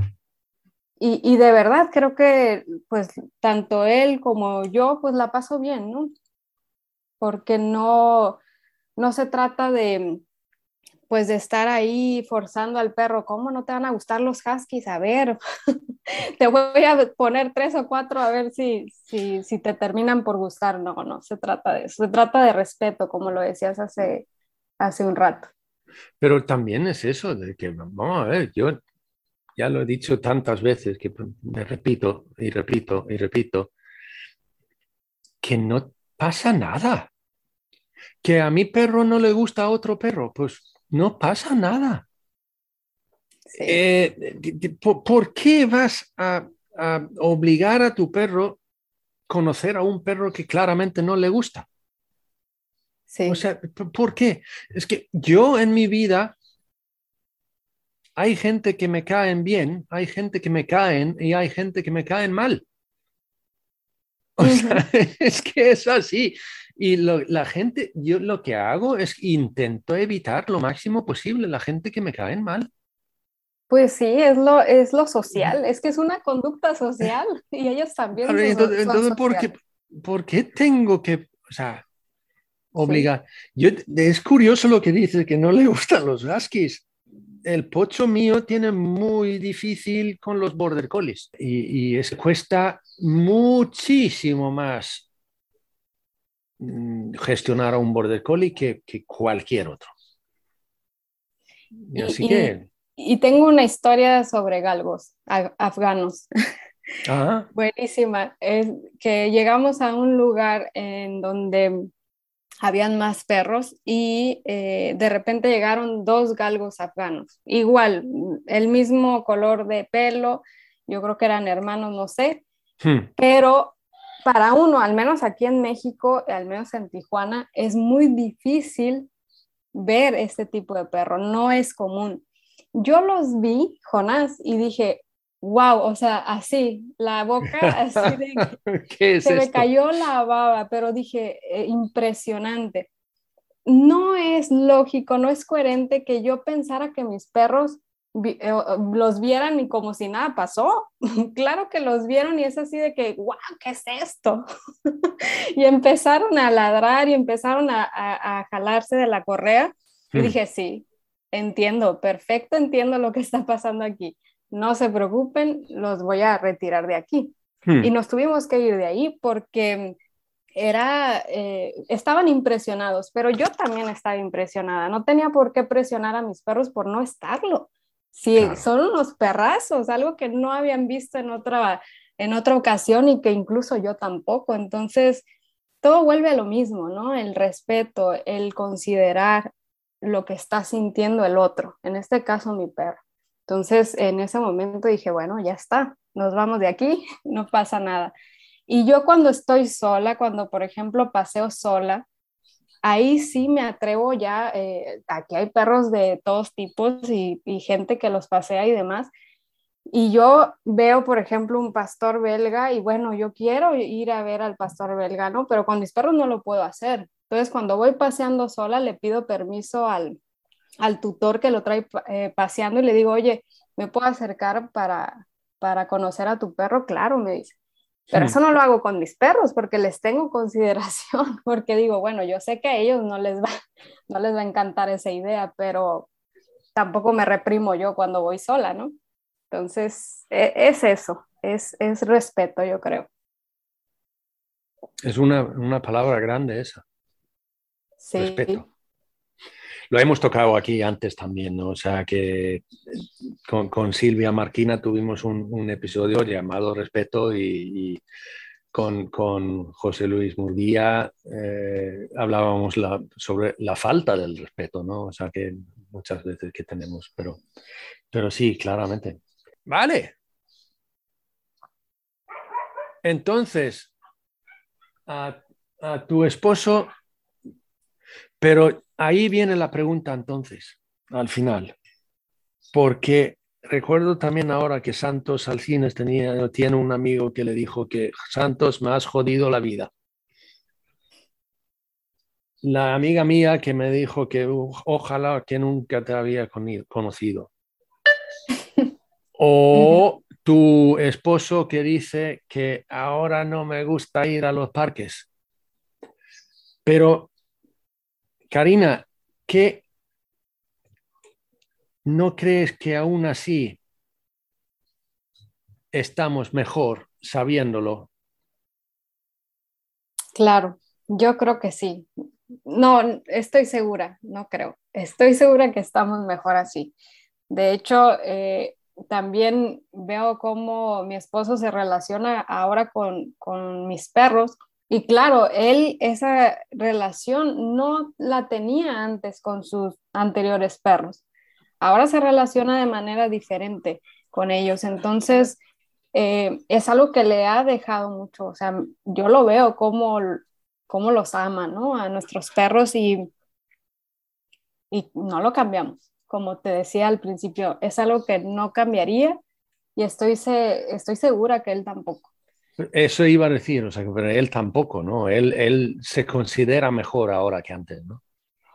y, y, de verdad creo que pues tanto él como yo pues la paso bien, ¿no? Porque no, no se trata de, pues de estar ahí forzando al perro, ¿cómo no te van a gustar los huskies? A ver, te voy a poner tres o cuatro a ver si, si, si, te terminan por gustar. No, no, se trata de eso, se trata de respeto, como lo decías hace, hace un rato.
Pero también es eso, de que, vamos a ver, yo ya lo he dicho tantas veces que me repito y repito y repito, que no pasa nada. Que a mi perro no le gusta a otro perro, pues no pasa nada. Eh, ¿por, qué vas a, obligar a tu perro a conocer a un perro que claramente no le gusta? Sí. O sea, ¿por qué? Es que yo en mi vida hay gente que me caen bien, hay gente que me caen y hay gente que me caen mal. O sea, es que es así. Y la gente, yo lo que hago es intento evitar lo máximo posible la gente que me caen mal.
Pues sí, es lo, es lo social, es que es una conducta social y ellos también.
entonces, ¿por, qué, tengo que, o sea, obligar? Yo, es curioso lo que dices, que no le gustan los huskies. El pocho mío tiene muy difícil con los border collies y, y es, cuesta muchísimo más gestionar a un border collie que, cualquier otro.
Y, así que... y, tengo una historia sobre galgos afganos. Buenísima. Es que llegamos a un lugar en donde habían más perros y eh, de repente llegaron dos galgos afganos. Igual, el mismo color de pelo, yo creo que eran hermanos, no sé, hmm. pero para uno, al menos aquí en México, al menos en Tijuana, es muy difícil ver este tipo de perro, no es común. Yo los vi, Jonás, y dije, wow, o sea, así, la boca, así de... se me cayó la baba, pero dije, eh, impresionante. No es lógico, no es coherente que yo pensara que mis perros los vieran y como si nada pasó. claro que los vieron y es así de que, wow, ¿qué es esto? y empezaron a ladrar y empezaron a, jalarse de la correa. Y hmm. dije, sí, entiendo, perfecto, entiendo lo que está pasando aquí. No se preocupen, los voy a retirar de aquí. Hmm. Y nos tuvimos que ir de ahí porque era, eh, estaban impresionados, pero yo también estaba impresionada. No tenía por qué presionar a mis perros por no estarlo. Sí, son unos perrazos, algo que no habían visto en otra, en otra ocasión y que incluso yo tampoco. Entonces, todo vuelve a lo mismo, ¿no? El respeto, el considerar lo que está sintiendo el otro, en este caso mi perro. Entonces, en ese momento dije, bueno, ya está, nos vamos de aquí, no pasa nada. Y yo cuando estoy sola, cuando por ejemplo paseo sola, ahí sí me atrevo ya, eh, aquí hay perros de todos tipos y, gente que los pasea y demás. Y yo veo, por ejemplo, un pastor belga y bueno, yo quiero ir a ver al pastor belga, ¿no? Pero con mis perros no lo puedo hacer. Entonces, cuando voy paseando sola, le pido permiso al, al tutor que lo trae eh, paseando y le digo, oye, ¿me puedo acercar para, para conocer a tu perro? Claro, me dice. Pero eso no lo hago con mis perros porque les tengo consideración, porque digo, bueno, yo sé que a ellos no les va, no les va a encantar esa idea, pero tampoco me reprimo yo cuando voy sola, ¿no? Entonces, e, es eso, es, es respeto, yo creo.
Es una, una palabra grande esa.
Sí. Respeto.
Lo hemos tocado aquí antes también, ¿no? O sea que con, con Silvia Marquina tuvimos un, un episodio llamado Respeto y, con, con, José Luis Murguía eh, hablábamos sobre la falta del respeto, ¿no? O sea que muchas veces que tenemos, pero, pero sí, claramente. Vale. Entonces, a tu esposo, pero ahí viene la pregunta entonces, al final, porque recuerdo también ahora que Santos Alcines tenía, tiene un amigo que le dijo que Santos me has jodido la vida. La amiga mía que me dijo que ojalá que nunca te había conocido. O tu esposo que dice que ahora no me gusta ir a los parques. Pero, Karina, ¿qué no crees que aún así estamos mejor sabiéndolo?
Claro, yo creo que sí. No, estoy segura, no creo. Estoy segura que estamos mejor así. De hecho, eh, también veo cómo mi esposo se relaciona ahora con, con mis perros. Y claro, él esa relación no la tenía antes con sus anteriores perros. Ahora se relaciona de manera diferente con ellos. Entonces, eh, es algo que le ha dejado mucho. O sea, yo lo veo como, como los ama, ¿no? A nuestros perros y, y no lo cambiamos como te decía al principio, es algo que no cambiaría y estoy, estoy segura que él tampoco.
Eso iba a decir, o sea, pero él tampoco, ¿no? Él, él se considera mejor ahora que antes, ¿no?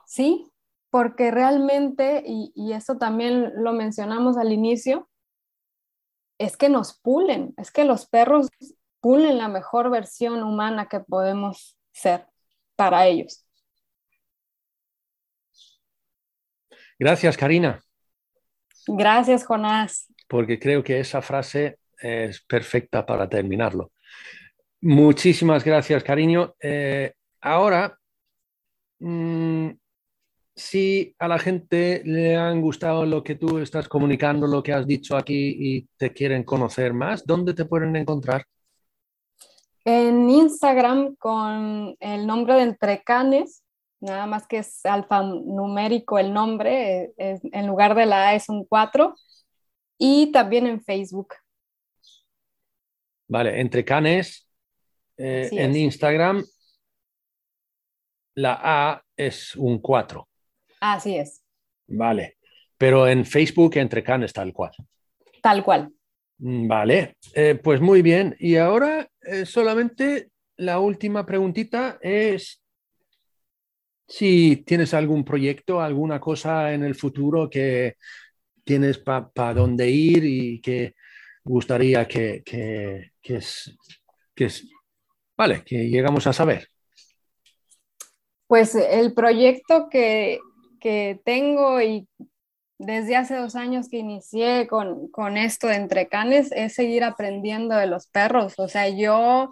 Sí, porque realmente, y, y eso también lo mencionamos al inicio, es que nos pulen, es que los perros pulen la mejor versión humana que podemos ser para ellos.
Gracias, Karina.
Gracias, Jonás.
Porque creo que esa frase es perfecta para terminarlo. Muchísimas gracias, cariño. Eh, ahora, mm, si a la gente le han gustado lo que tú estás comunicando, lo que has dicho aquí y te quieren conocer más, ¿dónde te pueden encontrar?
En Instagram con el nombre de Entrecanes nada más que es alfanumérico el nombre, en lugar de la A es un 4, y también en Facebook.
Vale, entre canes, eh, en Instagram, la A es un 4.
Así es.
Vale, pero en Facebook entre canes tal cual.
Tal cual.
Mm, vale, eh, pues muy bien. Y ahora solamente la última preguntita es, si tienes algún proyecto, alguna cosa en el futuro que tienes para dónde ir y que gustaría que, que, es, que vale, que llegamos a saber.
Pues el proyecto que, que tengo y desde hace dos años que inicié con, con, esto de Entre Canes es seguir aprendiendo de los perros. O sea, yo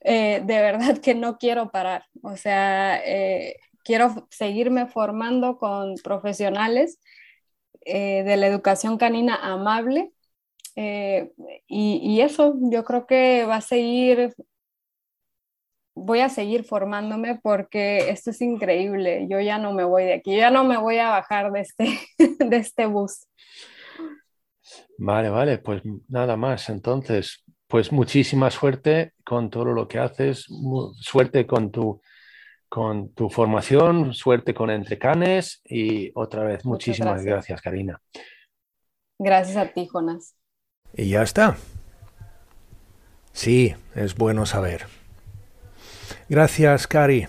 eh, de verdad que no quiero parar. O sea, eh, quiero seguirme formando con profesionales eh, de la educación canina amable. Eh, y, eso yo creo que va a seguir, voy a seguir formándome porque esto es increíble. Yo ya no me voy de aquí, yo ya no me voy a bajar de este, de este bus.
Vale, vale, pues nada más. Entonces, pues muchísima suerte con todo lo que haces, suerte con tu con tu formación, suerte con Entrecanes y otra vez muchísimas gracias. Karina.
Gracias a ti, Jonas.
Y ya está. Sí, es bueno saber. Gracias, Cari.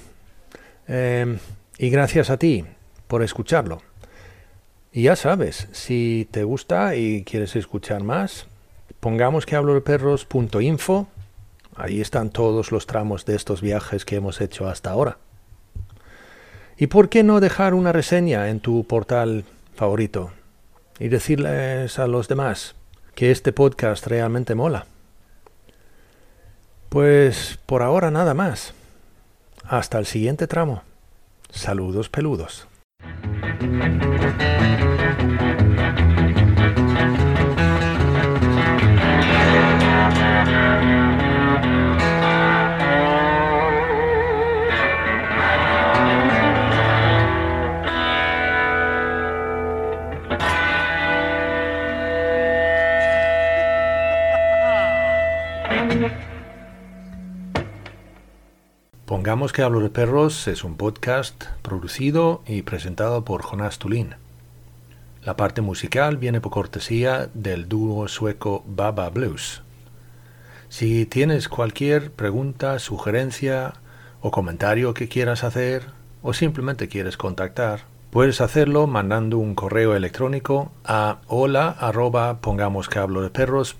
Em, y gracias a ti por escucharlo. Y ya sabes, si te gusta y quieres escuchar más, pongamos que hablo de perros.info. Ahí están todos los tramos de estos viajes que hemos hecho hasta ahora. ¿Y por qué no dejar una reseña en tu portal favorito y decirles a los demás que este podcast realmente mola? Pues por ahora nada más. Hasta el siguiente tramo. Saludos peludos. Pongamos que Hablo de Perros es un podcast producido y presentado por Jonas Tulin. La parte musical viene por cortesía del dúo sueco Baba Blues. Si tienes cualquier pregunta, sugerencia o comentario que quieras hacer o simplemente quieres contactar, puedes hacerlo mandando un correo electrónico a hola arroba de perros